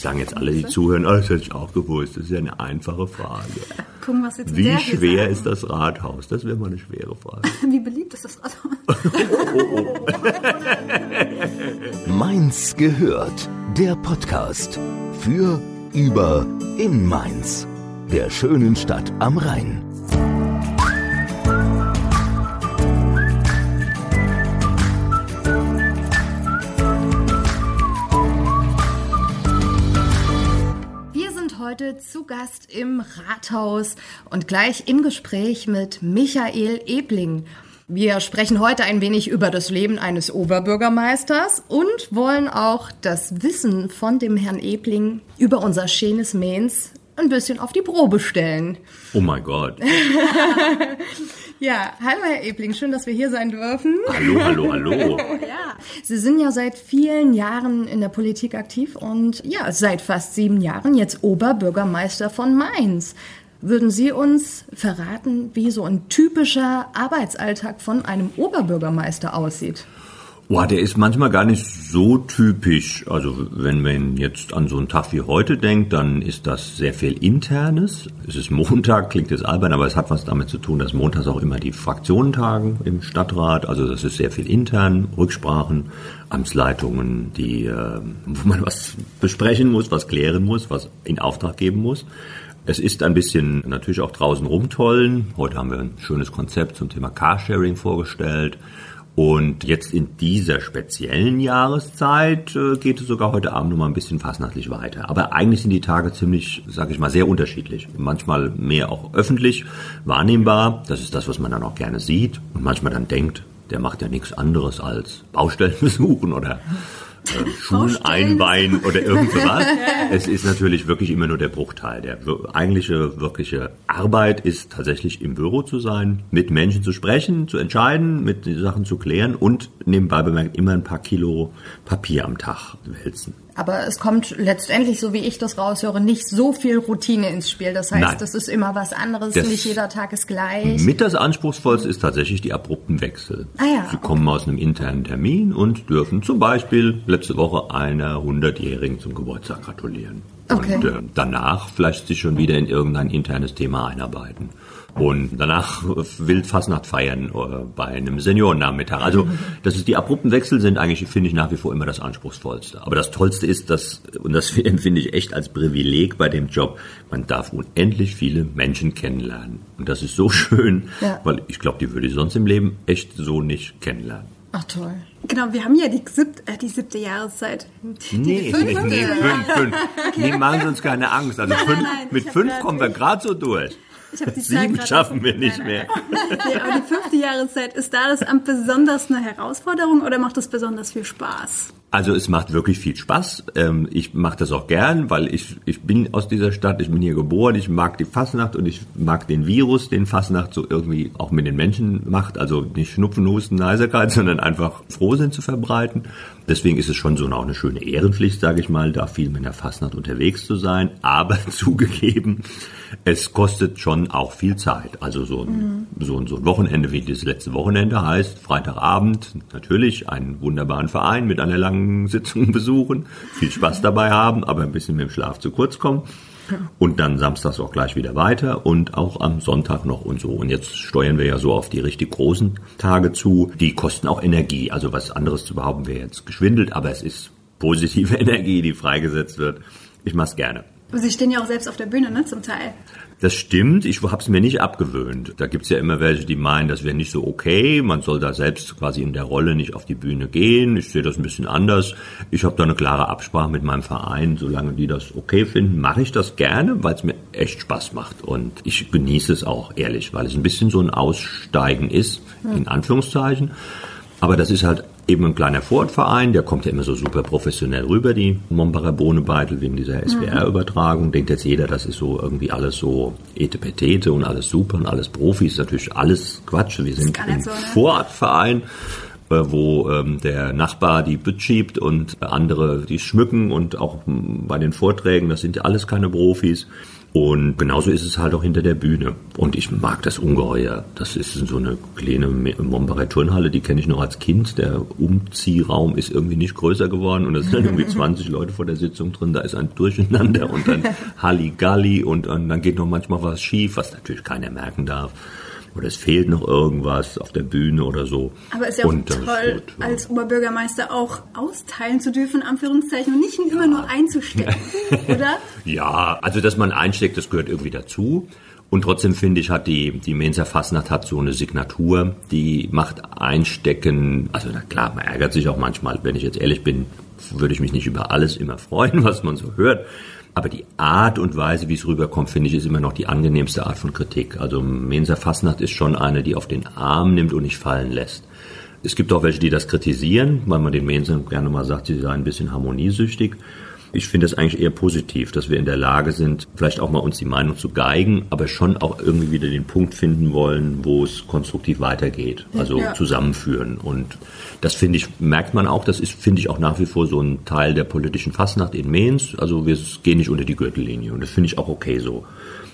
sagen jetzt alle, die zuhören, oh, das hätte ich auch gewusst. Das ist ja eine einfache Frage. Gucken, was jetzt Wie schwer ist das Rathaus? Das wäre mal eine schwere Frage. Wie beliebt ist das Rathaus? Mainz gehört. Der Podcast für, über, in Mainz. Der schönen Stadt am Rhein. Zu Gast im Rathaus und gleich im Gespräch mit Michael Ebling. Wir sprechen heute ein wenig über das Leben eines Oberbürgermeisters und wollen auch das Wissen von dem Herrn Ebling über unser schönes Mainz ein bisschen auf die Probe stellen. Oh mein Gott. Ja, hallo Herr Ebling, schön, dass wir hier sein dürfen. Hallo, hallo, hallo. Sie sind ja seit vielen Jahren in der Politik aktiv und ja, seit fast sieben Jahren jetzt Oberbürgermeister von Mainz. Würden Sie uns verraten, wie so ein typischer Arbeitsalltag von einem Oberbürgermeister aussieht? Boah, der ist manchmal gar nicht so typisch. Also wenn man jetzt an so einen Tag wie heute denkt, dann ist das sehr viel Internes. Es ist Montag, klingt jetzt albern, aber es hat was damit zu tun, dass montags auch immer die Fraktionen tagen im Stadtrat. Also das ist sehr viel intern, Rücksprachen, Amtsleitungen, die, äh, wo man was besprechen muss, was klären muss, was in Auftrag geben muss. Es ist ein bisschen natürlich auch draußen rumtollen. Heute haben wir ein schönes Konzept zum Thema Carsharing vorgestellt. Und jetzt in dieser speziellen Jahreszeit äh, geht es sogar heute Abend noch mal ein bisschen fastnachtlich weiter. Aber eigentlich sind die Tage ziemlich, sage ich mal, sehr unterschiedlich. Manchmal mehr auch öffentlich wahrnehmbar. Das ist das, was man dann auch gerne sieht. Und manchmal dann denkt, der macht ja nichts anderes als Baustellen besuchen oder äh, Schulen einweihen oder irgend sowas. Es ist natürlich wirklich immer nur der Bruchteil. Der eigentliche, wirkliche Arbeit ist tatsächlich im Büro zu sein, mit Menschen zu sprechen, zu entscheiden, mit den Sachen zu klären und nebenbei bemerkt immer ein paar Kilo Papier am Tag wälzen. Aber es kommt letztendlich, so wie ich das raushöre, nicht so viel Routine ins Spiel. Das heißt, Nein. das ist immer was anderes, Das- nicht jeder Tag ist gleich. Mit das Anspruchsvollste ist tatsächlich die abrupten Wechsel. Ah ja, Sie okay. kommen aus einem internen Termin und dürfen zum Beispiel letzte Woche einer 100-Jährigen zum Geburtstag gratulieren. Okay. Und äh, danach vielleicht sich schon wieder in irgendein internes Thema einarbeiten. Und danach wild Fastnacht feiern äh, bei einem Seniorennachmittag. Also das ist die abrupten Wechsel sind eigentlich, finde ich, nach wie vor immer das Anspruchsvollste. Aber das Tollste ist, dass, und das empfinde ich echt als Privileg bei dem Job, man darf unendlich viele Menschen kennenlernen. Und das ist so schön, Ja. weil ich glaube, die würde ich sonst im Leben echt so nicht kennenlernen. Ach toll. Genau, wir haben ja die, sieb äh, die siebte Jahreszeit. Die Nee, fünfte. nee, nee, fünf, fünf. Nee, machen Sie uns keine Angst. Also fünf, nein, ich mit fünf kommen wir gerade so durch. Ich hab die Zahl Sieben grad- schaffen wir nicht mehr. Nee, aber die fünfte Jahreszeit, ist da das Amt besonders eine Herausforderung oder macht das besonders viel Spaß? Also es macht wirklich viel Spaß. Ähm, Ich mache das auch gern, weil ich, ich bin aus dieser Stadt, ich bin hier geboren, ich mag die Fasnacht und ich mag den Virus, den Fasnacht so irgendwie auch mit den Menschen macht. Also nicht Schnupfen, Husten, Heiserkeit, sondern einfach Frohsinn zu verbreiten. Deswegen ist es schon so auch eine schöne Ehrenpflicht, sage ich mal, da viel mit der Fasnacht unterwegs zu sein. Aber zugegeben, es kostet schon auch viel Zeit. Also so ein, so ein, so ein Wochenende wie das letzte Wochenende heißt, Freitagabend natürlich einen wunderbaren Verein mit einer langen Sitzung besuchen, viel Spaß dabei haben, aber ein bisschen mit dem Schlaf zu kurz kommen. Und dann samstags auch gleich wieder weiter und auch am Sonntag noch und so. Und jetzt steuern wir ja so auf die richtig großen Tage zu. Die kosten auch Energie. Also was anderes zu behaupten wäre jetzt geschwindelt, aber es ist positive Energie, die freigesetzt wird. Ich mach's gerne. Sie stehen ja auch selbst auf der Bühne, ne, zum Teil. Das stimmt, ich habe es mir nicht abgewöhnt. Da gibt's ja immer welche, die meinen, das wäre nicht so okay, man soll da selbst quasi in der Rolle nicht auf die Bühne gehen. Ich sehe das ein bisschen anders. Ich habe da eine klare Absprache mit meinem Verein. Solange die das okay finden, mache ich das gerne, weil es mir echt Spaß macht. Und ich genieße es auch, ehrlich, weil es ein bisschen so ein Aussteigen ist, in Anführungszeichen. Aber das ist halt eben ein kleiner Vorortverein, der kommt ja immer so super professionell rüber, die Mombacher Bohnebeitel, wegen dieser SWR-Übertragung. Denkt jetzt jeder, das ist so irgendwie alles so etepetete und alles super und alles Profis. Natürlich alles Quatsch. Wir sind ein so, ne? Vorortverein. äh, wo ähm, der Nachbar die Bütt schiebt und andere die schmücken und auch bei den Vorträgen, das sind ja alles keine Profis. Und genauso ist es halt auch hinter der Bühne. Und ich mag das ungeheuer. Das ist so eine kleine Mombarei Turnhalle, die kenne ich noch als Kind. Der Umziehraum ist irgendwie nicht größer geworden und da sind dann irgendwie 20 Leute vor der Sitzung drin. Da ist ein Durcheinander und dann Halligalli und, und dann geht noch manchmal was schief, was natürlich keiner merken darf oder es fehlt noch irgendwas auf der Bühne oder so. Aber es ist ja auch und toll, gut, ja. als Oberbürgermeister auch austeilen zu dürfen, Anführungszeichen, und nicht immer nur einzustecken, oder? Ja, also dass man einsteckt, das gehört irgendwie dazu. Und trotzdem finde ich, hat die, die Mensa Fastnacht hat so eine Signatur, die macht Einstecken, also na klar, man ärgert sich auch manchmal, wenn ich jetzt ehrlich bin, würde ich mich nicht über alles immer freuen, was man so hört. Aber die Art und Weise, wie es rüberkommt, finde ich, ist immer noch die angenehmste Art von Kritik. Also Mensa Fassnacht ist schon eine, die auf den Arm nimmt und nicht fallen lässt. Es gibt auch welche, die das kritisieren, weil man den Mensen gerne mal sagt, sie seien ein bisschen harmoniesüchtig. Ich finde es eigentlich eher positiv, dass wir in der Lage sind, vielleicht auch mal uns die Meinung zu geigen, aber schon auch irgendwie wieder den Punkt finden wollen, wo es konstruktiv weitergeht. Also ja. zusammenführen. Und das finde ich, merkt man auch, das ist, finde ich, auch nach wie vor so ein Teil der politischen Fastnacht in Mainz. Also wir gehen nicht unter die Gürtellinie. Und das finde ich auch okay so.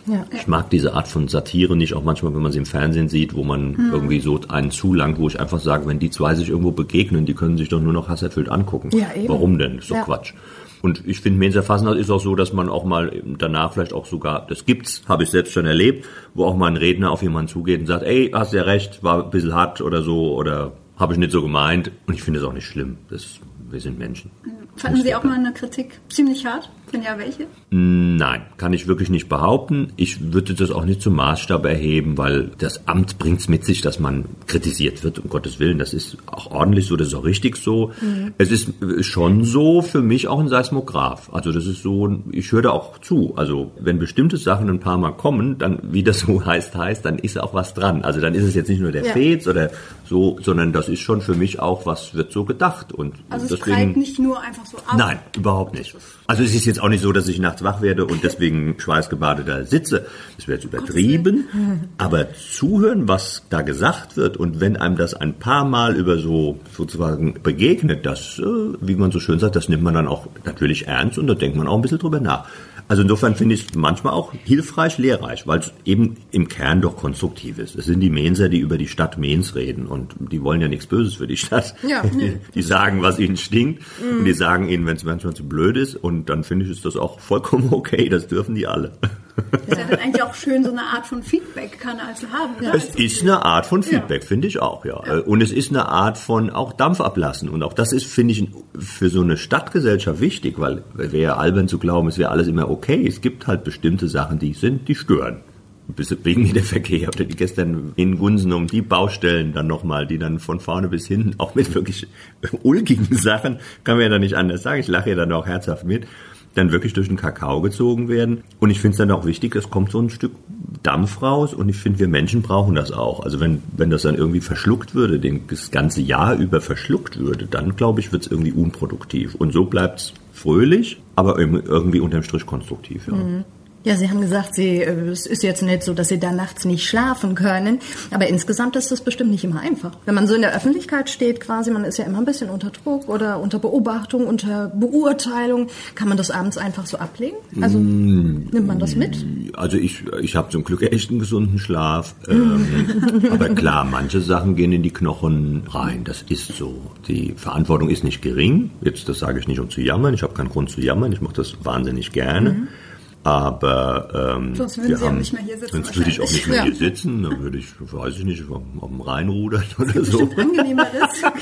Ja. Ich mag diese Art von Satire nicht, auch manchmal, wenn man sie im Fernsehen sieht, wo man hm. irgendwie so einen zulangt, wo ich einfach sage, wenn die zwei sich irgendwo begegnen, die können sich doch nur noch hasserfüllt angucken. Ja, eben. Warum denn? Ist doch ja. Quatsch. Und ich finde, Mensa Fasnacht ist auch so, dass man auch mal danach vielleicht auch sogar, das gibt's, habe ich selbst schon erlebt, wo auch mal ein Redner auf jemanden zugeht und sagt, ey, hast ja recht, war ein bisschen hart oder so oder habe ich nicht so gemeint. Und ich finde es auch nicht schlimm. Das, wir sind Menschen. Fanden Sie auch mal eine Kritik ziemlich hart? Wenn ja, welche? Nein, kann ich wirklich nicht behaupten. Ich würde das auch nicht zum Maßstab erheben, weil das Amt bringt es mit sich, dass man kritisiert wird, um Gottes Willen. Das ist auch ordentlich so, das ist auch richtig so. Mhm. Es ist schon so für mich auch ein Seismograph. Also das ist so, ich höre da auch zu. Also wenn bestimmte Sachen ein paar Mal kommen, dann, wie das so heißt, heißt, dann ist auch was dran. Also dann ist es jetzt nicht nur der ja. Fez oder so, sondern das ist schon für mich auch, was wird so gedacht. Und also es deswegen, nicht nur einfach so ab. Nein, überhaupt nicht. Also es ist jetzt auch nicht so, dass ich nachts wach werde und deswegen schweißgebadet da sitze. Das wäre jetzt übertrieben. Aber zuhören, was da gesagt wird und wenn einem das ein paar Mal über so sozusagen begegnet, das, äh, wie man so schön sagt, das nimmt man dann auch natürlich ernst und da denkt man auch ein bisschen drüber nach. Also insofern finde ich es manchmal auch hilfreich, lehrreich, weil es eben im Kern doch konstruktiv ist. Es sind die Menser, die über die Stadt Mens reden und die wollen ja nichts Böses für die Stadt. Ja. Die, die sagen, was ihnen stinkt mhm. und die sagen ihnen, wenn es manchmal zu blöd ist und dann finde ich ist das auch vollkommen okay, das dürfen die alle. Das ist ja eigentlich auch schön, so eine Art von Feedback-Kanal zu haben. Oder? Es ist eine Art von Feedback, ja. finde ich auch, ja. ja. Und es ist eine Art von auch Dampf ablassen. Und auch das ist, finde ich, für so eine Stadtgesellschaft wichtig, weil wäre ja albern zu glauben, es wäre alles immer okay. Es gibt halt bestimmte Sachen, die sind, die stören wegen der Verkehr oder die gestern in Gunsen um die Baustellen dann nochmal, die dann von vorne bis hinten auch mit wirklich ulkigen Sachen, kann man ja dann nicht anders sagen, ich lache ja dann auch herzhaft mit, dann wirklich durch den Kakao gezogen werden. Und ich finde es dann auch wichtig, es kommt so ein Stück Dampf raus und ich finde, wir Menschen brauchen das auch. Also wenn, wenn das dann irgendwie verschluckt würde, das ganze Jahr über verschluckt würde, dann glaube ich, wird es irgendwie unproduktiv. Und so bleibt es fröhlich, aber irgendwie unterm Strich konstruktiv. Ja. Mhm. Ja, Sie haben gesagt, Sie, äh, es ist jetzt nicht so, dass Sie da nachts nicht schlafen können, aber insgesamt ist das bestimmt nicht immer einfach. Wenn man so in der Öffentlichkeit steht quasi, man ist ja immer ein bisschen unter Druck oder unter Beobachtung, unter Beurteilung, kann man das abends einfach so ablegen? Also mm, nimmt man das mit? Also ich, ich habe zum Glück echt einen gesunden Schlaf, ähm, aber klar, manche Sachen gehen in die Knochen rein, das ist so. Die Verantwortung ist nicht gering, jetzt das sage ich nicht um zu jammern, ich habe keinen Grund zu jammern, ich mache das wahnsinnig gerne. Mhm. Aber ähm, sonst würden Sie haben, auch nicht mehr hier sitzen. Sonst würde ich auch nicht mehr ja. hier sitzen. Dann würde ich, weiß ich nicht, auf dem Rhein rudern oder so. angenehmer ist.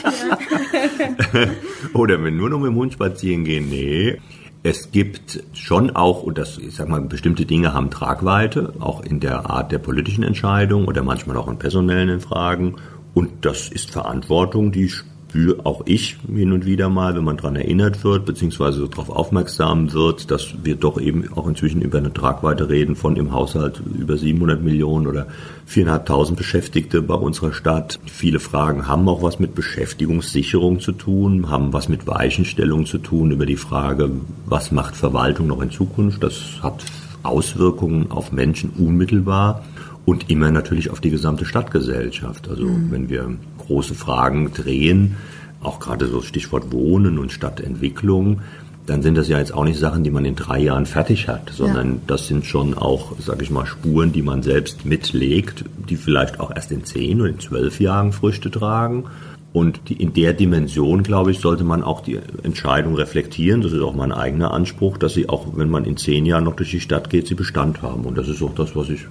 Okay. oder wenn nur noch mit dem Hund spazieren gehen. Nee. Es gibt schon auch, und das, ich sag mal, bestimmte Dinge haben Tragweite, auch in der Art der politischen Entscheidung oder manchmal auch in personellen Fragen. Und das ist Verantwortung, die spüre auch ich hin und wieder mal, wenn man daran erinnert wird, beziehungsweise darauf aufmerksam wird, dass wir doch eben auch inzwischen über eine Tragweite reden von im Haushalt über 700 Millionen oder 4.500 Beschäftigte bei unserer Stadt. Viele Fragen haben auch was mit Beschäftigungssicherung zu tun, haben was mit Weichenstellung zu tun über die Frage, was macht Verwaltung noch in Zukunft. Das hat Auswirkungen auf Menschen unmittelbar und immer natürlich auf die gesamte Stadtgesellschaft. Also mhm. wenn wir große Fragen drehen, auch gerade so Stichwort Wohnen und Stadtentwicklung, dann sind das ja jetzt auch nicht Sachen, die man in drei Jahren fertig hat, sondern ja. das sind schon auch, sage ich mal, Spuren, die man selbst mitlegt, die vielleicht auch erst in zehn oder in zwölf Jahren Früchte tragen. Und die, in der Dimension, glaube ich, sollte man auch die Entscheidung reflektieren. Das ist auch mein eigener Anspruch, dass sie auch, wenn man in zehn Jahren noch durch die Stadt geht, sie Bestand haben. Und das ist auch das, was ich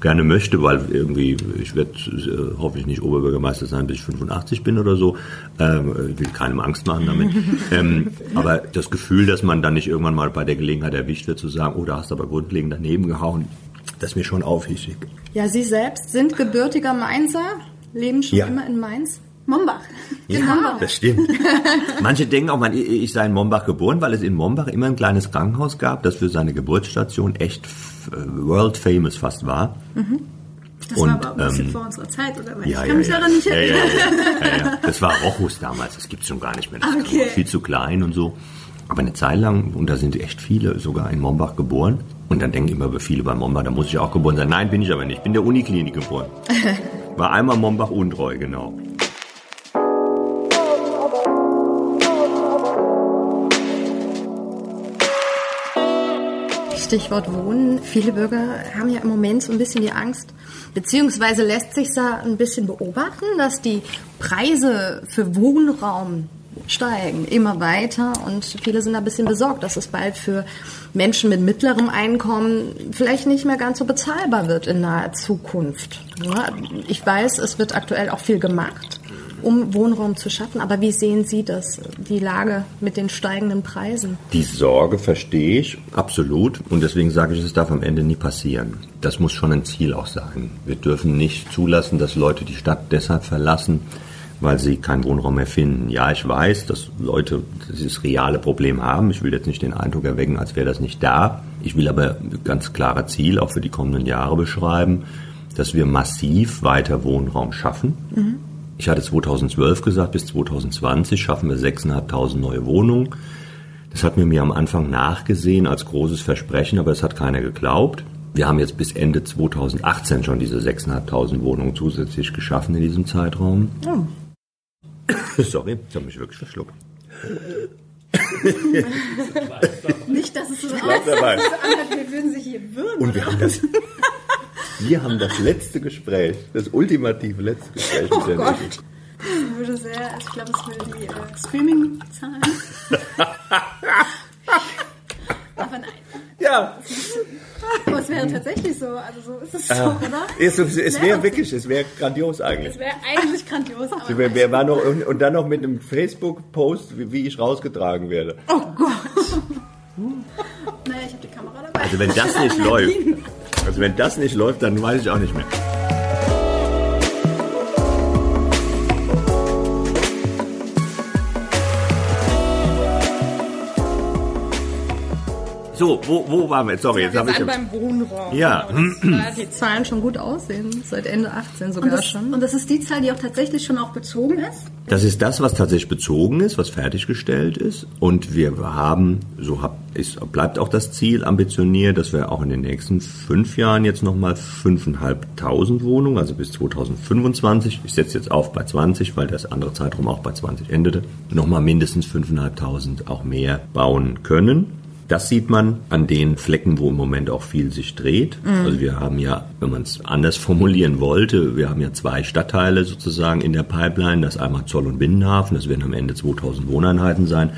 gerne möchte, weil irgendwie, ich werde äh, hoffe ich nicht Oberbürgermeister sein, bis ich 85 bin oder so. Ähm, ich will keinem Angst machen damit. ähm, aber das Gefühl, dass man dann nicht irgendwann mal bei der Gelegenheit erwischt wird, zu sagen, oh, da hast du aber grundlegend daneben gehauen, das ist mir schon aufwichtig. Ja, Sie selbst sind gebürtiger Mainzer, leben schon ja. immer in Mainz. Mombach. Ja, das stimmt. Manche denken auch, man, ich sei in Mombach geboren, weil es in Mombach immer ein kleines Krankenhaus gab, das für seine Geburtsstation echt äh, world famous fast war. Mhm. Das und, war aber ein bisschen ähm, vor unserer Zeit, oder? Ja, ich kann ja, mich ja. daran nicht erinnern. Ja, Das war Rochus damals, das gibt es schon gar nicht mehr. Das okay. viel zu klein und so. Aber eine Zeit lang, und da sind echt viele sogar in Mombach geboren. Und dann denken immer viele bei Mombach, da muss ich auch geboren sein. Nein, bin ich aber nicht. Ich bin der Uniklinik geboren. War einmal Mombach untreu, genau. Stichwort Wohnen. Viele Bürger haben ja im Moment so ein bisschen die Angst, beziehungsweise lässt sich da ein bisschen beobachten, dass die Preise für Wohnraum steigen immer weiter und viele sind ein bisschen besorgt, dass es bald für Menschen mit mittlerem Einkommen vielleicht nicht mehr ganz so bezahlbar wird in naher Zukunft. Ich weiß, es wird aktuell auch viel gemacht um Wohnraum zu schaffen. Aber wie sehen Sie das, die Lage mit den steigenden Preisen? Die Sorge verstehe ich absolut und deswegen sage ich, es darf am Ende nie passieren. Das muss schon ein Ziel auch sein. Wir dürfen nicht zulassen, dass Leute die Stadt deshalb verlassen, weil sie keinen Wohnraum mehr finden. Ja, ich weiß, dass Leute dieses reale Problem haben. Ich will jetzt nicht den Eindruck erwecken, als wäre das nicht da. Ich will aber ein ganz klares Ziel auch für die kommenden Jahre beschreiben, dass wir massiv weiter Wohnraum schaffen. Mhm. Ich hatte 2012 gesagt, bis 2020 schaffen wir 6.500 neue Wohnungen. Das hat mir mir am Anfang nachgesehen als großes Versprechen, aber es hat keiner geglaubt. Wir haben jetzt bis Ende 2018 schon diese 6.500 Wohnungen zusätzlich geschaffen in diesem Zeitraum. Oh. Sorry, ich habe mich wirklich verschluckt. Nicht, dass es so aussieht, wir würden sich hier würgen. Und wir haben das, wir haben das letzte Gespräch, das ultimative letzte Gespräch oh mit der Gott. Ich würde sehr, ich glaube, es würde die äh, Streaming-Zahlen. Aber nein. Ja. Aber es wäre tatsächlich so. Also so ist es so, oder? Es, es wäre wirklich, es wäre grandios eigentlich. Es wäre eigentlich grandios. Aber wir, wir war noch, und dann noch mit einem Facebook-Post, wie, wie, ich rausgetragen werde. Oh Gott. naja, ich habe die Kamera dabei. Also wenn das nicht läuft. Also wenn das nicht läuft, dann weiß ich auch nicht mehr. So, wo, wo waren wir jetzt? Sorry, jetzt habe ich. beim Wohnraum. Ja. Genau, dass, die Zahlen schon gut aussehen, seit Ende 18 sogar und das, schon. Und das ist die Zahl, die auch tatsächlich schon auch bezogen ist? Das ist das, was tatsächlich bezogen ist, was fertiggestellt ist. Und wir haben, so hab, ist, bleibt auch das Ziel ambitioniert, dass wir auch in den nächsten fünf Jahren jetzt nochmal 5.500 Wohnungen, also bis 2025, ich setze jetzt auf bei 20, weil das andere Zeitraum auch bei 20 endete, nochmal mindestens 5.500 auch mehr bauen können. Das sieht man an den Flecken, wo im Moment auch viel sich dreht. Mhm. Also wir haben ja, wenn man es anders formulieren wollte, wir haben ja zwei Stadtteile sozusagen in der Pipeline. Das einmal Zoll und Binnenhafen, das werden am Ende 2000 Wohneinheiten sein.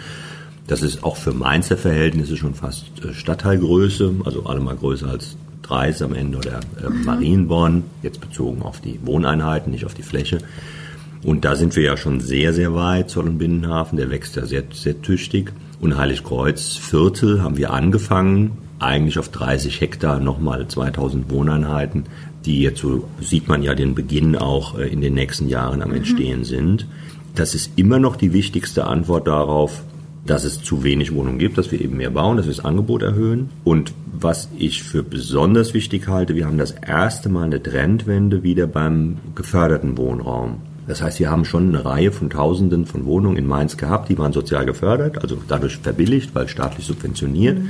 Das ist auch für Mainzer Verhältnisse schon fast äh, Stadtteilgröße, also allemal größer als Dreis am Ende oder äh, mhm. Marienborn, jetzt bezogen auf die Wohneinheiten, nicht auf die Fläche. Und da sind wir ja schon sehr, sehr weit, Zoll und Binnenhafen, der wächst ja sehr, sehr tüchtig. Und Heiligkreuz Viertel haben wir angefangen, eigentlich auf 30 Hektar nochmal 2000 Wohneinheiten, die jetzt so sieht man ja den Beginn auch äh, in den nächsten Jahren am mhm. Entstehen mhm. sind. Das ist immer noch die wichtigste Antwort darauf, dass es zu wenig Wohnungen gibt, dass wir eben mehr bauen, dass wir das Angebot erhöhen. Und was ich für besonders wichtig halte, wir haben das erste Mal eine Trendwende wieder beim geförderten Wohnraum. Das heißt, wir haben schon eine Reihe von Tausenden von Wohnungen in Mainz gehabt, die waren sozial gefördert, also dadurch verbilligt, weil staatlich subventioniert. Mhm.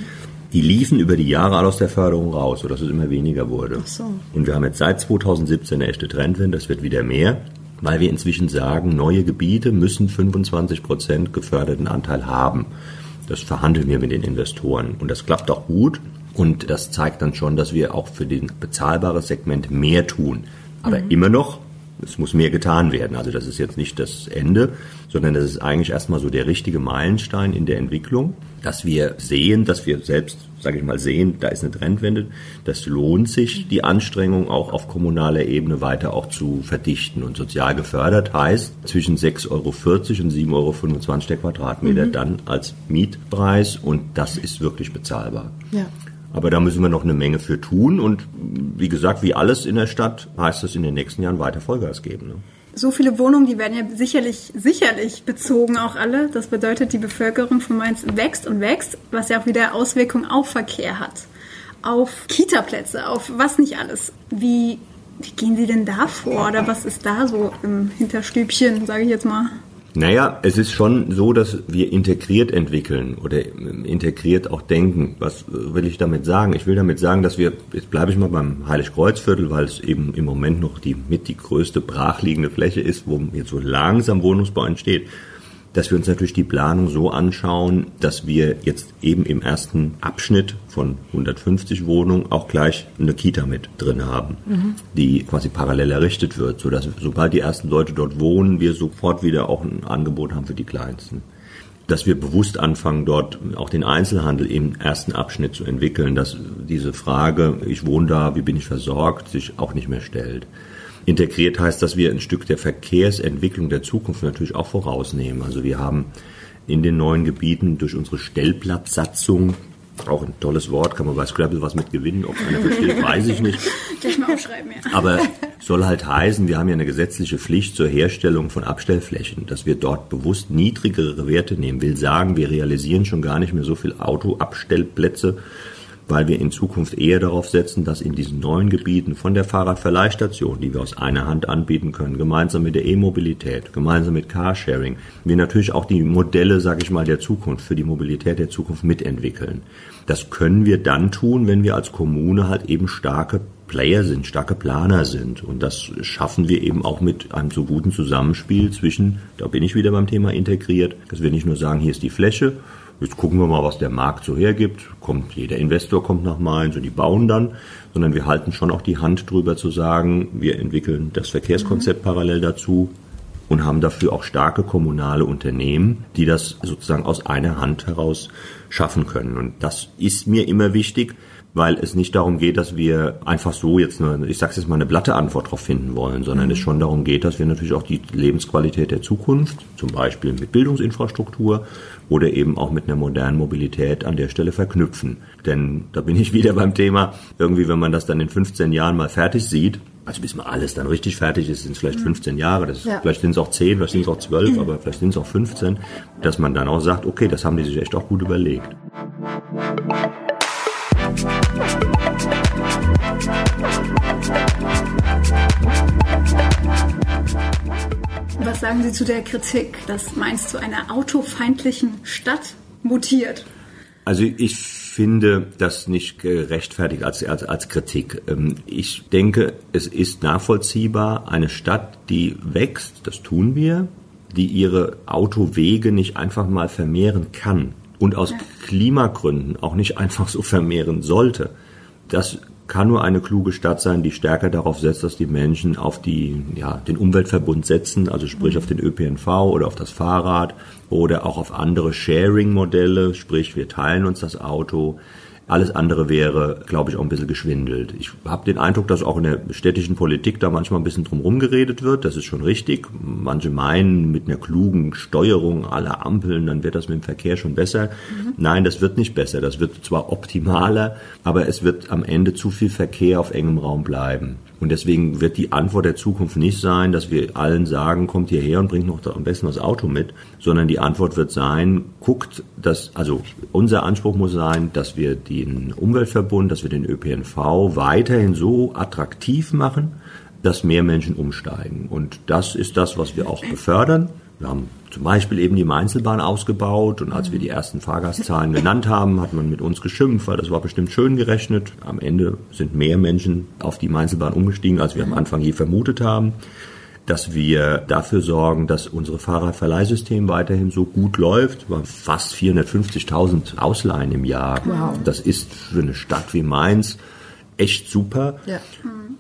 Die liefen über die Jahre alle aus der Förderung raus, sodass es immer weniger wurde. Ach so. Und wir haben jetzt seit 2017 eine echte Trendwende, das wird wieder mehr. weil wir inzwischen sagen, neue Gebiete müssen 25 Prozent geförderten Anteil haben. Das verhandeln wir mit den Investoren und das klappt auch gut und das zeigt dann schon, dass wir auch für den bezahlbare Segment mehr tun. Aber mhm. immer noch es muss mehr getan werden. Also das ist jetzt nicht das Ende, sondern das ist eigentlich erstmal so der richtige Meilenstein in der Entwicklung, dass wir sehen, dass wir selbst, sage ich mal, sehen, da ist eine Trendwende. Das lohnt sich, die Anstrengung auch auf kommunaler Ebene weiter auch zu verdichten. Und sozial gefördert heißt zwischen 6,40 Euro und 7,25 Euro der Quadratmeter mhm. dann als Mietpreis und das ist wirklich bezahlbar. Ja. Aber da müssen wir noch eine Menge für tun. Und wie gesagt, wie alles in der Stadt, heißt es in den nächsten Jahren weiter Vollgas geben. Ne? So viele Wohnungen, die werden ja sicherlich, sicherlich bezogen auch alle. Das bedeutet, die Bevölkerung von Mainz wächst und wächst, was ja auch wieder Auswirkungen auf Verkehr hat. Auf Kitaplätze, auf was nicht alles. Wie, wie gehen Sie denn da vor? Oder was ist da so im Hinterstübchen, sage ich jetzt mal? Naja, es ist schon so, dass wir integriert entwickeln oder integriert auch denken. Was will ich damit sagen? Ich will damit sagen, dass wir, jetzt bleibe ich mal beim Heiligkreuzviertel, weil es eben im Moment noch die mit die größte brachliegende Fläche ist, wo jetzt so langsam Wohnungsbau entsteht dass wir uns natürlich die Planung so anschauen, dass wir jetzt eben im ersten Abschnitt von 150 Wohnungen auch gleich eine Kita mit drin haben, mhm. die quasi parallel errichtet wird, sodass sobald die ersten Leute dort wohnen, wir sofort wieder auch ein Angebot haben für die Kleinsten dass wir bewusst anfangen, dort auch den Einzelhandel im ersten Abschnitt zu entwickeln, dass diese Frage, ich wohne da, wie bin ich versorgt, sich auch nicht mehr stellt. Integriert heißt, dass wir ein Stück der Verkehrsentwicklung der Zukunft natürlich auch vorausnehmen. Also wir haben in den neuen Gebieten durch unsere Stellplatzsatzung auch ein tolles Wort, kann man bei Scrabble was mit gewinnen, ob einer versteht, weiß ich nicht. Gleich mal aufschreiben, ja. Aber soll halt heißen, wir haben ja eine gesetzliche Pflicht zur Herstellung von Abstellflächen, dass wir dort bewusst niedrigere Werte nehmen. Will sagen, wir realisieren schon gar nicht mehr so viel Autoabstellplätze, weil wir in Zukunft eher darauf setzen, dass in diesen neuen Gebieten von der Fahrradverleihstation, die wir aus einer Hand anbieten können, gemeinsam mit der E-Mobilität, gemeinsam mit Carsharing, wir natürlich auch die Modelle, sage ich mal, der Zukunft, für die Mobilität der Zukunft mitentwickeln. Das können wir dann tun, wenn wir als Kommune halt eben starke Player sind, starke Planer sind. Und das schaffen wir eben auch mit einem so guten Zusammenspiel zwischen, da bin ich wieder beim Thema integriert, dass wir nicht nur sagen, hier ist die Fläche jetzt gucken wir mal, was der Markt so hergibt. Kommt, jeder Investor kommt nach Mainz und die bauen dann, sondern wir halten schon auch die Hand drüber zu sagen, wir entwickeln das Verkehrskonzept mhm. parallel dazu und haben dafür auch starke kommunale Unternehmen, die das sozusagen aus einer Hand heraus schaffen können. Und das ist mir immer wichtig, weil es nicht darum geht, dass wir einfach so jetzt eine, ich sag's jetzt mal, eine blatte Antwort darauf finden wollen, sondern mhm. es schon darum geht, dass wir natürlich auch die Lebensqualität der Zukunft, zum Beispiel mit Bildungsinfrastruktur oder eben auch mit einer modernen Mobilität an der Stelle verknüpfen. Denn da bin ich wieder beim Thema, irgendwie, wenn man das dann in 15 Jahren mal fertig sieht, also bis mal alles dann richtig fertig ist, sind es vielleicht 15 Jahre, das ja. vielleicht sind es auch 10, vielleicht sind es auch 12, aber vielleicht sind es auch 15, dass man dann auch sagt, okay, das haben die sich echt auch gut überlegt. Was sagen Sie zu der Kritik, dass Mainz zu einer autofeindlichen Stadt mutiert? Also ich finde das nicht gerechtfertigt als, als, als Kritik. Ähm, ich denke, es ist nachvollziehbar, eine Stadt, die wächst, das tun wir, die ihre Autowege nicht einfach mal vermehren kann und aus ja. Klimagründen auch nicht einfach so vermehren sollte. Das kann nur eine kluge Stadt sein, die stärker darauf setzt, dass die Menschen auf die, ja, den Umweltverbund setzen, also sprich auf den ÖPNV oder auf das Fahrrad oder auch auf andere Sharing-Modelle, sprich wir teilen uns das Auto. Alles andere wäre, glaube ich, auch ein bisschen geschwindelt. Ich habe den Eindruck, dass auch in der städtischen Politik da manchmal ein bisschen drum geredet wird. Das ist schon richtig. Manche meinen, mit einer klugen Steuerung aller Ampeln, dann wird das mit dem Verkehr schon besser. Mhm. Nein, das wird nicht besser. Das wird zwar optimaler, aber es wird am Ende zu viel Verkehr auf engem Raum bleiben. Und deswegen wird die Antwort der Zukunft nicht sein, dass wir allen sagen, kommt hierher und bringt noch am besten das Auto mit, sondern die Antwort wird sein, guckt, dass, also unser Anspruch muss sein, dass wir den Umweltverbund, dass wir den ÖPNV weiterhin so attraktiv machen, dass mehr Menschen umsteigen. Und das ist das, was wir auch befördern. Wir haben zum Beispiel eben die Mainzelbahn ausgebaut und als wir die ersten Fahrgastzahlen genannt haben, hat man mit uns geschimpft, weil das war bestimmt schön gerechnet. Am Ende sind mehr Menschen auf die Mainzelbahn umgestiegen, als wir am Anfang je vermutet haben. dass wir dafür sorgen, dass unsere Fahrradverleihsystem weiterhin so gut läuft. Wir haben fast 450.000 Ausleihen im Jahr. Wow. Das ist für eine Stadt wie Mainz echt super. Ja.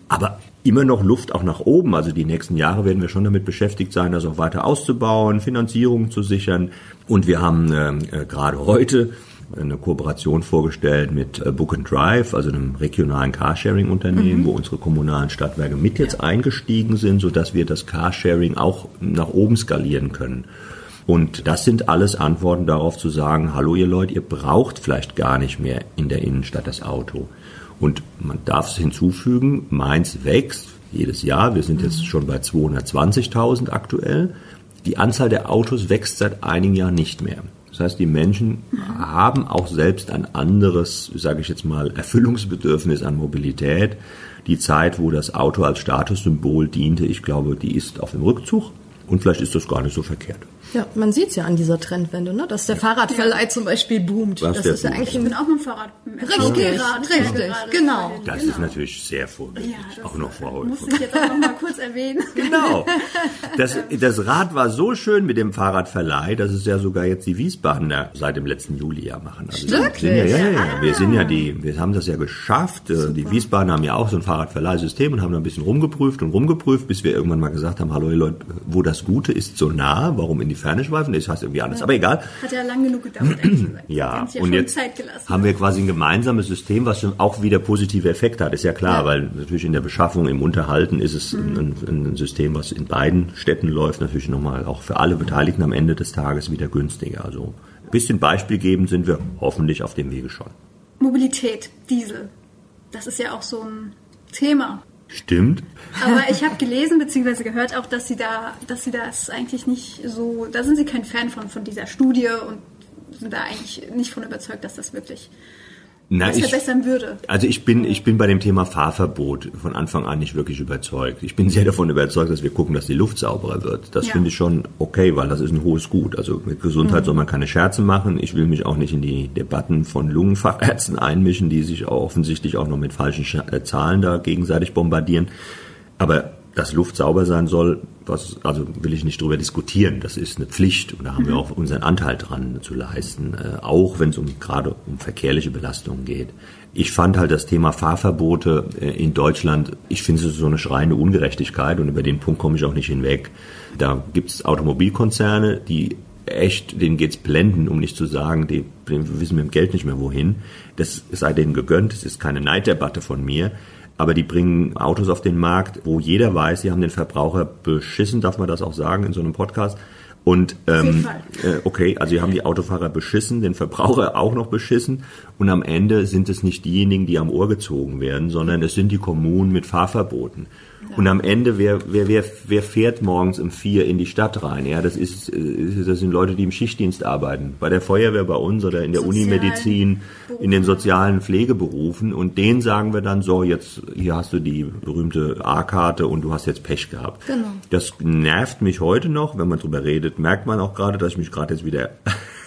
Aber immer noch Luft auch nach oben. Also die nächsten Jahre werden wir schon damit beschäftigt sein, das auch weiter auszubauen, Finanzierung zu sichern. Und wir haben ähm, äh, gerade heute eine Kooperation vorgestellt mit äh, Book and Drive, also einem regionalen Carsharing-Unternehmen, wo unsere kommunalen Stadtwerke mit jetzt eingestiegen sind, sodass wir das Carsharing auch nach oben skalieren können. Und das sind alles Antworten darauf zu sagen, hallo ihr Leute, ihr braucht vielleicht gar nicht mehr in der Innenstadt das Auto. Und man darf es hinzufügen, Mainz wächst jedes Jahr. Wir sind jetzt schon bei 220.000 aktuell. Die Anzahl der Autos wächst seit einigen Jahren nicht mehr. Das heißt, die Menschen haben auch selbst ein anderes, sage ich jetzt mal, Erfüllungsbedürfnis an Mobilität. Die Zeit, wo das Auto als Statussymbol diente, ich glaube, die ist auf dem Rückzug. Und vielleicht ist das gar nicht so verkehrt. Ja, man sieht's ja an dieser Trendwende, ne? dass der Fahrradverleih zum Beispiel boomt. Was das ist ja eigentlich Ich ein bin auch mit dem Fahrrad. Richtig, Fahrrad, richtig, genau. Das ist natürlich sehr vorbildlich. Ja, das auch noch Frau Muss ich jetzt auch noch mal kurz erwähnen. Genau. Das, das Rad war so schön mit dem Fahrradverleih, dass es ja sogar jetzt die Wiesbadener seit dem letzten Juli ja machen. Also Wirklich? sind ja, ja, ja, ja. Wir sind ja die, wir haben das ja geschafft. Äh, Die Wiesbadener haben ja auch so ein Fahrradverleihsystem und haben da ein bisschen rumgeprüft und rumgeprüft, bis wir irgendwann mal gesagt haben, hallo ihr Leute, wo das Gute ist so nah, warum in die Ferne schweifen? Das heißt irgendwie anders. Aber egal. Hat ja lang genug gedauert, ehrlich gesagt. Die Ja, ja und jetzt haben wir quasi ein gemeinsames System, was schon auch wieder positive Effekte hat. Ist ja klar, weil natürlich in der Beschaffung, im Unterhalten ist es ein, ein, ein System, was in beiden Städten läuft, natürlich nochmal auch für alle Beteiligten am Ende des Tages wieder günstiger. Also ein bisschen Beispiel geben sind wir hoffentlich auf dem Wege schon. Mobilität, Diesel. Das ist ja auch so ein Thema. Stimmt. Aber ich habe gelesen bzw. gehört auch, dass sie da, dass sie das eigentlich nicht so, da sind sie kein Fan von, von dieser Studie und sind da eigentlich nicht von überzeugt, dass das wirklich Na, was verbessern würde. Also ich bin, ich bin bei dem Thema Fahrverbot von Anfang an nicht wirklich überzeugt. Ich bin sehr davon überzeugt, dass wir gucken, dass die Luft sauberer wird. Das Ja. finde ich schon okay, weil das ist ein hohes Gut. Also mit Gesundheit soll man keine Scherze machen. Ich will mich auch nicht in die Debatten von Lungenfachärzten einmischen, die sich auch offensichtlich auch noch mit falschen äh, Zahlen da gegenseitig bombardieren. Aber dass Luft sauber sein soll, was, also will ich nicht drüber diskutieren. Das ist eine Pflicht und da haben wir auch unseren Anteil dran zu leisten, äh, auch wenn es um gerade um verkehrliche Belastungen geht. Ich fand halt das Thema Fahrverbote äh, in Deutschland, ich finde es so eine schreiende Ungerechtigkeit und über den Punkt komme ich auch nicht hinweg. Da gibt es Automobilkonzerne, die echt, denen geht's blenden, um nicht zu sagen, die, die wissen mit dem Geld nicht mehr wohin. Das sei denen gegönnt, das ist keine Neiddebatte von mir. Aber die bringen Autos auf den Markt, wo jeder weiß, sie haben den Verbraucher beschissen, darf man das auch sagen in so einem Podcast. Und ähm, äh, okay, also sie haben die Autofahrer beschissen, den Verbraucher auch noch beschissen. Und am Ende sind es nicht diejenigen, die am Ohr gezogen werden, sondern es sind die Kommunen mit Fahrverboten. Und am Ende, wer, wer, wer, wer fährt morgens um vier in die Stadt rein? Ja, das ist, äh, das sind Leute, die im Schichtdienst arbeiten. Bei der Feuerwehr bei uns oder in der Unimedizin, in den sozialen Pflegeberufen. Und denen sagen wir dann so, jetzt, hier hast du die berühmte A-Karte und du hast jetzt Pech gehabt. Genau. Das nervt mich heute noch, wenn man drüber redet, merkt man auch gerade, dass ich mich gerade jetzt wieder,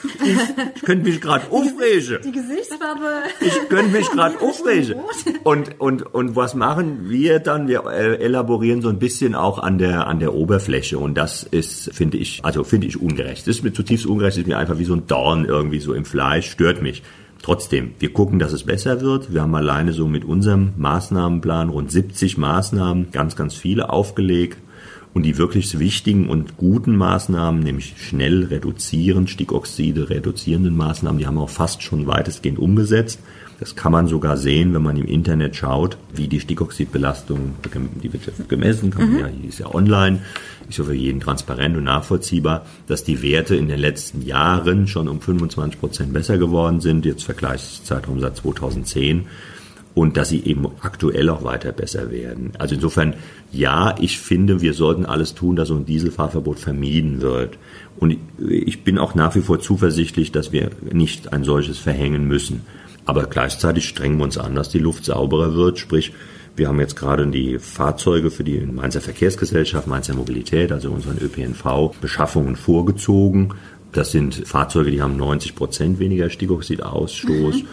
ich könnte mich gerade aufregen. Die Gesichtsfarbe. Ich könnte mich gerade aufregen. Und, und, und was machen wir dann? Wir äh, elaborieren so ein bisschen auch an der, an der Oberfläche. Und das ist, finde ich, also finde ich ungerecht. Das ist mir zutiefst ungerecht, das ist mir einfach wie so ein Dorn irgendwie so im Fleisch, stört mich. Trotzdem, wir gucken, dass es besser wird. Wir haben alleine so mit unserem Maßnahmenplan rund 70 Maßnahmen, ganz, ganz viele aufgelegt. Und die wirklich wichtigen und guten Maßnahmen, nämlich schnell reduzieren, Stickoxide reduzierenden Maßnahmen, die haben wir auch fast schon weitestgehend umgesetzt. Das kann man sogar sehen, wenn man im Internet schaut, wie die Stickoxidbelastung, die wird gemessen, kann man ja, die ist ja online, ist ja für jeden transparent und nachvollziehbar, dass die Werte in den letzten Jahren schon um 25 Prozent besser geworden sind, jetzt Vergleichszeitraum seit 2010 und dass sie eben aktuell auch weiter besser werden. Also insofern, ja, ich finde, wir sollten alles tun, dass so ein Dieselfahrverbot vermieden wird. Und ich bin auch nach wie vor zuversichtlich, dass wir nicht ein solches verhängen müssen. Aber gleichzeitig strengen wir uns an, dass die Luft sauberer wird. Sprich, wir haben jetzt gerade die Fahrzeuge für die Mainzer Verkehrsgesellschaft, Mainzer Mobilität, also unseren ÖPNV, Beschaffungen vorgezogen. Das sind Fahrzeuge, die haben 90 Prozent weniger Stickoxidausstoß.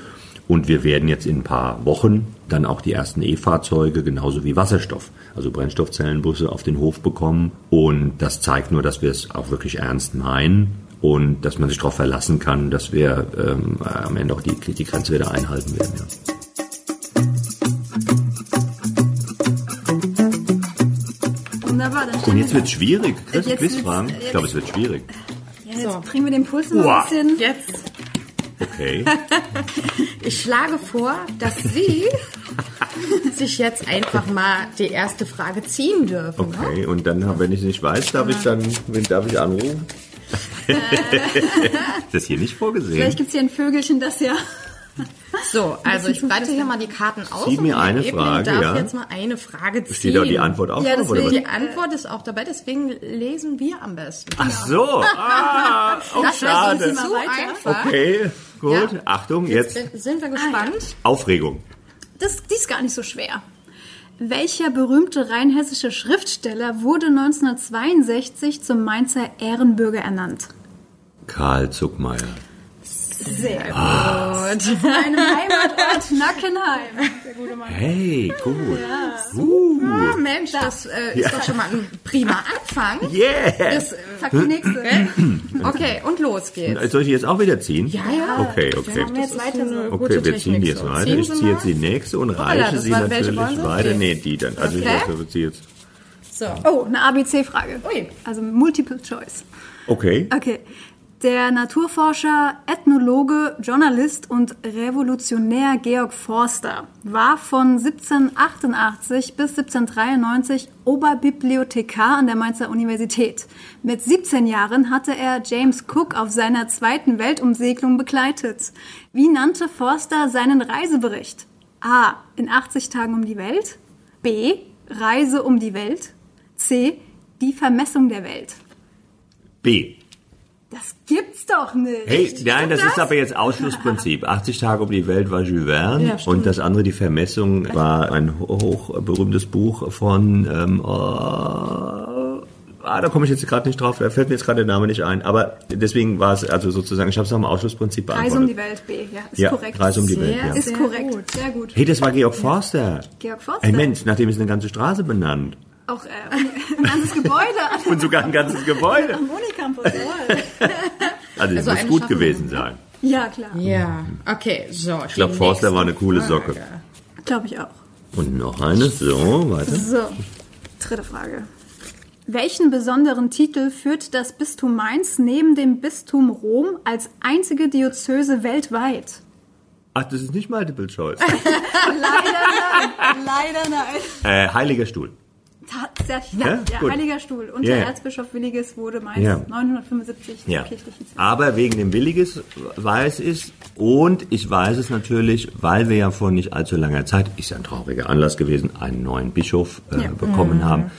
Und wir werden jetzt in ein paar Wochen dann auch die ersten E-Fahrzeuge genauso wie Wasserstoff, also Brennstoffzellenbusse auf den Hof bekommen. Und das zeigt nur, dass wir es auch wirklich ernst meinen und dass man sich darauf verlassen kann, dass wir ähm, am Ende auch die, die Grenze wieder einhalten werden. Ja. Wunderbar, dann Und jetzt wir- wird es schwierig. Chris, Jetzt Quizfragen? Ich glaube, es wird schwierig. ja, jetzt So. bringen wir den Puls ein bisschen. Jetzt. Okay. Ich schlage vor, dass Sie sich jetzt einfach mal die erste Frage ziehen dürfen. Ne? Okay, und dann, wenn ich es nicht weiß, darf ich dann, wen darf ich anrufen? ist das hier nicht vorgesehen? Vielleicht gibt es hier ein Vögelchen, das ja. So, also ich breite hier mal die Karten aus. Zieh mir eine Ebling Frage, darf ja. jetzt mal eine Frage ziehen. Steht da die Antwort auch Ja, drauf? Oder was? Die Antwort ist auch dabei, deswegen lesen wir am besten. Ach so, ah, oh, das schade. ist zu einfach. Okay, gut. Ja. Achtung, jetzt Sind- Sind wir gespannt? Aufregung. Das, die ist gar nicht so schwer. Welcher berühmte rheinhessische Schriftsteller wurde 1962 zum Mainzer Ehrenbürger ernannt? Karl Zuckmeier. Sehr gut. Ah. Gut. Einem Heimatort Nackenheim. Der gute Mann. Hey, gut. Uh, Ah, Mensch, das äh, ist doch schon mal ein prima Anfang. yeah. Das, äh, die nächste. okay, und los geht's. Soll ich jetzt auch wieder ziehen? Ja, ja. Okay, okay. Wir jetzt weiter so. Okay, Gute wir ziehen jetzt weiter. Ziehen Ich ziehe jetzt die nächste und Hoppala, reiche das sie natürlich weiter. Okay. Nee, die dann. Also Okay. ich ziehe jetzt. So. Oh, eine ABC-Frage. Also Multiple Choice. Okay. Okay. Der Naturforscher, Ethnologe, Journalist und Revolutionär Georg Forster war von 1788 bis 1793 Oberbibliothekar an der Mainzer Universität. Mit 17 Jahren hatte er James Cook auf seiner zweiten Weltumsegelung begleitet. Wie nannte Forster seinen Reisebericht? A. In 80 Tagen um die Welt. B. Reise um die Welt. C. Die Vermessung der Welt. B. Das gibt's doch nicht. Hey, nein, das ist aber jetzt Ausschlussprinzip. 80 Tage um die Welt war Jules Verne Ja, stimmt. und das andere, die Vermessung, war ein hoch berühmtes Buch von, ähm, oh, ah, da komme ich jetzt gerade nicht drauf, da fällt mir jetzt gerade der Name nicht ein. Aber deswegen war es also sozusagen, ich habe es nach dem Ausschlussprinzip beantwortet. Reise um die Welt, B. Ja, ist Ja, korrekt. Reise um die Sehr, Welt, ja. Ist Sehr korrekt. gut. Sehr gut. Hey, das war Georg Forster. Georg Forster. Hey Mensch, nachdem ist eine ganze Straße benannt. Auch äh, ein ganzes Gebäude an- Und sogar ein ganzes Gebäude. am Unicampus. Also es Also muss gut gewesen sein. Ja, klar. Ja, okay, so. Ich glaube, Forster war eine coole Socke. Glaube ich auch. Und noch eine, so, weiter. So, dritte Frage. Welchen besonderen Titel führt das Bistum Mainz neben dem Bistum Rom als einzige Diözese weltweit? Ach, das ist nicht Multiple Choice. Leider nein. Leider nein. äh, Heiliger Stuhl. Tatsächlich. Ja, Ja, ja, gut. Heiliger Stuhl. Unter Ja, ja. Erzbischof Williges wurde Mainz Ja. 975 Ja. kirchlichen Zweck. Aber wegen dem Williges weiß ich und ich weiß es natürlich, weil wir ja vor nicht allzu langer Zeit, ist ja ein trauriger Anlass gewesen, einen neuen Bischof äh, Ja. bekommen haben.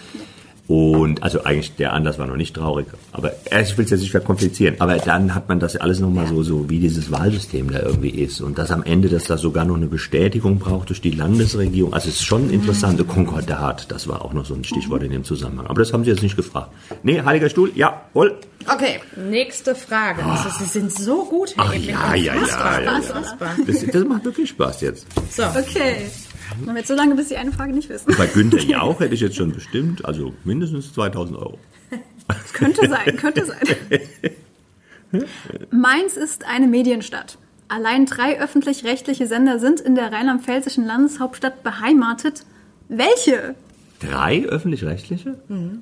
Und also eigentlich der Anlass war noch nicht traurig, aber ich will es jetzt nicht verkomplizieren. Aber dann hat man das alles nochmal so, so wie dieses Wahlsystem da irgendwie ist und dass am Ende, dass das sogar noch eine Bestätigung braucht durch die Landesregierung. Also es ist schon interessant. Mhm. Konkordat, das war auch noch so ein Stichwort in dem Zusammenhang. Aber das haben Sie jetzt nicht gefragt. Nee, Heiliger Stuhl, ja, wohl. Okay, nächste Frage. Also, Sie sind so gut, Herr Ach, ja, ja, ja, ja, ja. Das, das macht wirklich Spaß jetzt. So, Okay. Machen wir jetzt so lange, bis Sie eine Frage nicht wissen. Bei Günther Jauch hätte ich jetzt schon bestimmt, also mindestens 2000 Euro. Könnte sein, könnte sein. Mainz ist eine Medienstadt. Allein drei öffentlich-rechtliche Sender sind in der rheinland-pfälzischen Landeshauptstadt beheimatet. Welche? Drei öffentlich-rechtliche?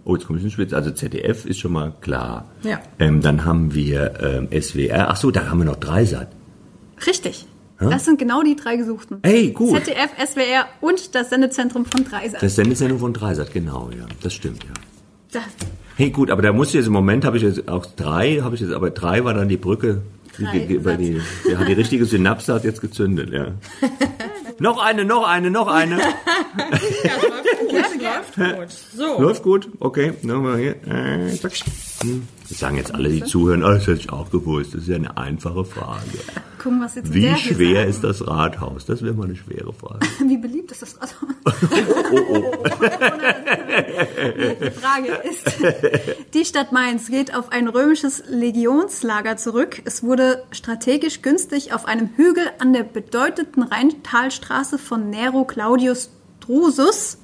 Oh, jetzt komme ich ins Spitz. Also ZDF ist schon mal klar. Ja. Ähm, dann haben wir ähm, SWR. Ach so, da haben wir noch Dreisat. Richtig. Das sind genau die drei gesuchten. Ey, gut. ZDF, SWR und das Sendezentrum von Dreisat. Das Sendesendung von Dreisat, genau, ja. Das stimmt, ja. Das, Hey, gut, aber da muss ich jetzt im Moment habe ich jetzt auch drei, habe ich jetzt, aber drei war dann die Brücke, die, Drei, die, die, die, ja, die richtige Synapse hat jetzt gezündet, ja. noch eine, noch eine, noch eine. gut. So. Läuft gut, okay. Nochmal hier. Äh, zack. Hm. Das sagen jetzt alle, die zuhören, oh, das hätte ich auch gewusst. Das ist ja eine einfache Frage. Gucken, was jetzt Wie schwer ist das Rathaus? Das wäre mal eine schwere Frage. Wie beliebt ist das Rathaus? Die Frage ist, die Stadt Mainz geht auf ein römisches Legionslager zurück. Es wurde strategisch günstig auf einem Hügel an der bedeutenden Rheintalstraße von Nero Claudius Drusus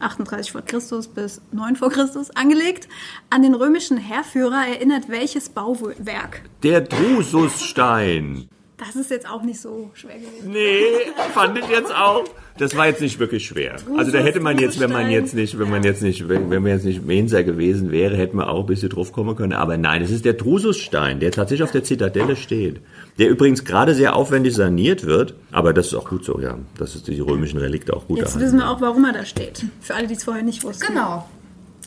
38 vor Christus bis 9 vor Christus angelegt. An den römischen Heerführer erinnert welches Bauwerk? Der Drususstein. Das ist jetzt auch nicht so schwer gewesen. Nee, fand ich jetzt auch. Das war jetzt nicht wirklich schwer. Also da hätte man jetzt, wenn man jetzt nicht, wenn man jetzt nicht, wenn, wenn man jetzt nicht Mensa gewesen wäre, hätte man auch ein bisschen drauf kommen können. Aber nein, es ist der Drususstein, der tatsächlich auf der Zitadelle steht. Der übrigens gerade sehr aufwendig saniert wird. Aber das ist auch gut so, ja. Das ist die römischen Relikte auch gut Jetzt erhalten. wissen wir auch, warum er da steht. Für alle, die es vorher nicht wussten. Genau.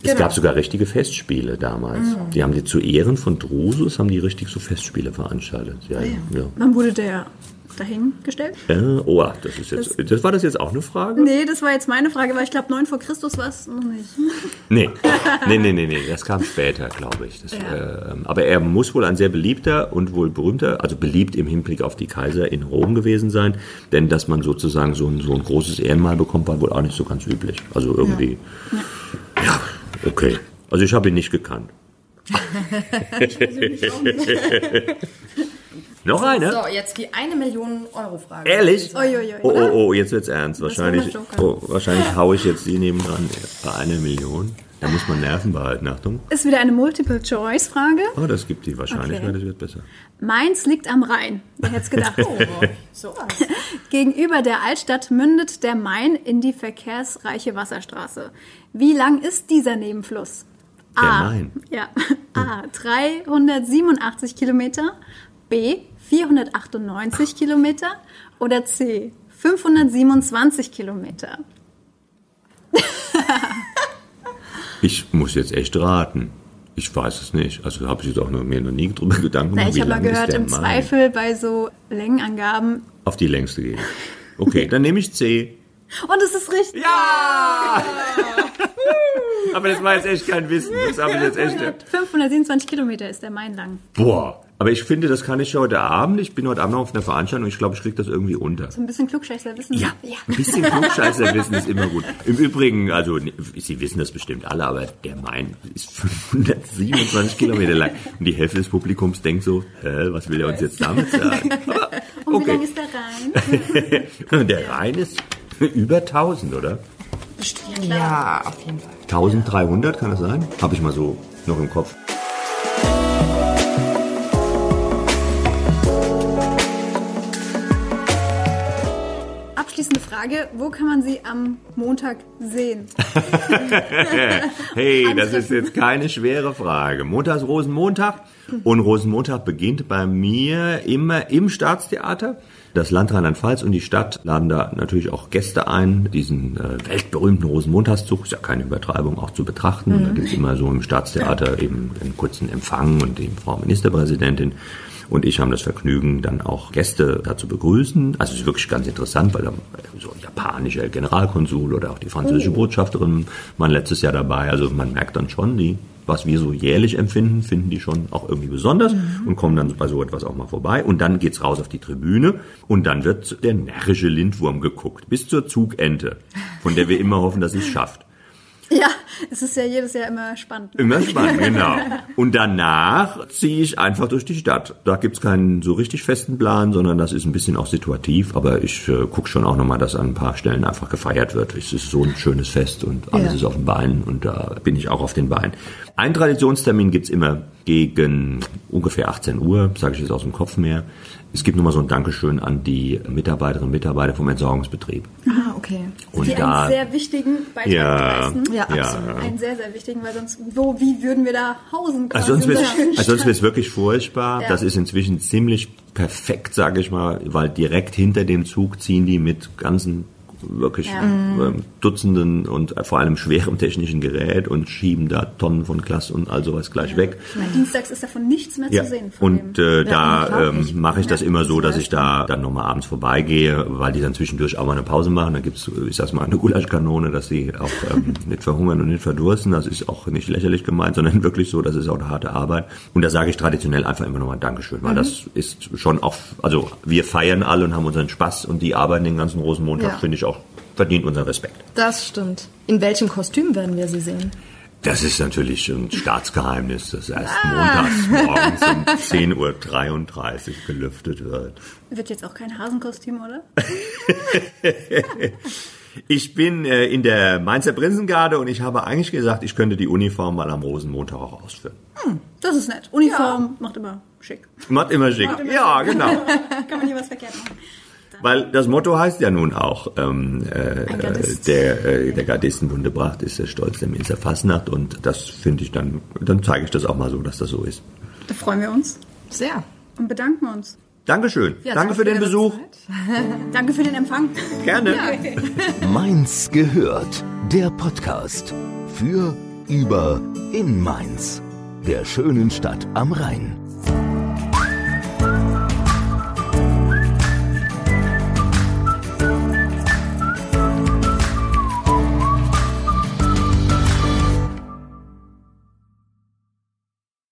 Es gab sogar richtige Festspiele damals. Die haben die zu Ehren von Drusus haben die richtig so Festspiele veranstaltet. Ja, ja. ja. Wann wurde der dahingestellt? Äh, oh, das ist jetzt, das war das jetzt auch eine Frage? Nee, das war jetzt meine Frage, weil ich glaube, 9 vor Christus war es noch nicht. Nee, nee, nee, nee, nee, das kam später, glaube ich. Das, Ja. ähm, aber er muss wohl ein sehr beliebter und wohl berühmter, also beliebt im Hinblick auf die Kaiser in Rom gewesen sein, denn dass man sozusagen so ein, so ein großes Ehrenmal bekommt, war wohl auch nicht so ganz üblich. Also irgendwie, ja, okay. Also ich habe ihn nicht gekannt. Noch eine? So, jetzt die eine Million Euro Frage. Ehrlich? Uiuiui. Oh, oh, oh, jetzt wird's ernst. Wahrscheinlich, oh, wahrscheinlich haue ich jetzt die nebendran bei einer Million. Da muss man Nerven behalten, Achtung. Ist wieder eine Multiple-Choice-Frage. Oh, das gibt die Wahrscheinlichkeit, Okay. das wird besser. Mainz liegt am Rhein. Wer hätte es gedacht? Oh, so was. Gegenüber der Altstadt mündet der Main in die verkehrsreiche Wasserstraße. Wie lang ist dieser Nebenfluss? Der A. Main. Ja. A. 387 Kilometer. B. 498 Kilometer. Oder C. 527 Kilometer. Ich muss jetzt echt raten. Ich weiß es nicht. Also habe ich jetzt auch noch, mir noch nie drüber Gedanken gemacht, ich habe mal gehört, im Main. Zweifel bei so Längenangaben. Auf die längste gehen. Okay, dann nehme ich C. Und es ist richtig. Ja! Aber das war jetzt echt kein Wissen. Das habe ich jetzt echt. 527 Kilometer ist der Main lang. Boah. Aber ich finde, das kann ich heute Abend. Ich bin heute Abend noch auf einer Veranstaltung und ich glaube, ich kriege das irgendwie unter. So ein bisschen Klugscheißer wissen. Ja, ein bisschen Klugscheißerwissen ist immer gut. Im Übrigen, also Sie wissen das bestimmt alle, aber der Main ist 527 Kilometer lang. Und die Hälfte des Publikums denkt so, hä, was will er uns jetzt damit sagen? Aber, Und wie lang ist der Rhein? Der Rhein ist über 1000, oder? Ja, auf jeden Fall. 1300 kann das sein? Habe ich mal so noch im Kopf. Frage, wo kann man sie am Montag sehen? Hey, das ist jetzt keine schwere Frage. Montag ist Rosenmontag und Rosenmontag beginnt bei mir immer im Staatstheater. Das Land Rheinland-Pfalz und die Stadt laden da natürlich auch Gäste ein, diesen äh, weltberühmten Rosenmontagszug, ist ja keine Übertreibung, auch zu betrachten. Und Da gibt's immer so im Staatstheater eben einen kurzen Empfang und die Frau Ministerpräsidentin und ich haben das Vergnügen, dann auch Gäste da zu begrüßen. Also es ist wirklich ganz interessant, weil da so ein japanischer Generalkonsul oder auch die französische Botschafterin waren letztes Jahr dabei. Also man merkt dann schon, die, was wir so jährlich empfinden, finden die schon auch irgendwie besonders und kommen dann bei so etwas auch mal vorbei. Und dann geht's raus auf die Tribüne und dann wird der närrische Lindwurm geguckt, bis zur Zugente, von der wir immer hoffen, dass sie es schafft. Ja, es ist ja jedes Jahr immer spannend. Immer spannend, genau. Und danach ziehe ich einfach durch die Stadt. Da gibt's keinen so richtig festen Plan, sondern das ist ein bisschen auch situativ. Aber ich äh, gucke schon auch nochmal, dass an ein paar Stellen einfach gefeiert wird. Es ist so ein schönes Fest und alles Ja. ist auf den Beinen und da bin ich auch auf den Beinen. Ein Traditionstermin gibt's immer gegen ungefähr 18 Uhr, sage ich jetzt aus dem Kopf mehr. Es gibt nochmal so ein Dankeschön an die Mitarbeiterinnen und Mitarbeiter vom Entsorgungsbetrieb. Ah, okay. Und die da, einen sehr wichtigen Beitrag ja, leisten. Ja, ja, absolut. Einen sehr, sehr wichtigen, weil sonst, wo, wie würden wir da hausen? Also der schönen also sonst Stadt? wird's wirklich furchtbar. Ja. Das ist inzwischen ziemlich perfekt, sage ich mal, weil direkt hinter dem Zug ziehen die mit ganzen wirklich ähm, Dutzenden und vor allem schwerem technischen Gerät und schieben da Tonnen von Glas und all sowas gleich weg. Ich meine, dienstags ist davon nichts mehr Ja, zu sehen. Und äh, da ähm, mache ich das Ja, immer so, das dass ich da dann nochmal abends vorbeigehe, weil die dann zwischendurch auch mal eine Pause machen. Da gibt's, ich sag's mal, eine Gulaschkanone, dass sie auch ähm, nicht verhungern und nicht verdursten. Das ist auch nicht lächerlich gemeint, sondern wirklich so, das ist auch eine harte Arbeit. Und da sage ich traditionell einfach immer nochmal Dankeschön, weil das ist schon auch, also wir feiern alle und haben unseren Spaß und die arbeiten den ganzen Rosenmontag, Ja. finde ich auch, verdient unseren Respekt. Das stimmt. In welchem Kostüm werden wir sie sehen? Das ist natürlich ein Staatsgeheimnis, das erst montags morgens um 10.33 Uhr gelüftet wird. Wird jetzt auch kein Hasenkostüm, oder? Ich bin äh, in der Mainzer Prinzengarde und ich habe eigentlich gesagt, ich könnte die Uniform mal am Rosenmontag auch ausführen. Das ist nett. Uniform macht immer schick. Macht immer schick. Macht immer Ja, genau. Kann man hier was verkehrt machen. Weil das Motto heißt ja nun auch, ähm, äh, der, äh, der Gardistenbunde Bracht ist der Stolz der Minzer Fasnacht und das finde ich dann, dann zeige ich das auch mal so, dass das so ist. Da freuen wir uns Sehr. und bedanken uns. Dankeschön. Ja, Danke für den Besuch. Danke für den Empfang. Gerne. Mainz gehört. Der Podcast für, über, in Mainz. Der schönen Stadt am Rhein.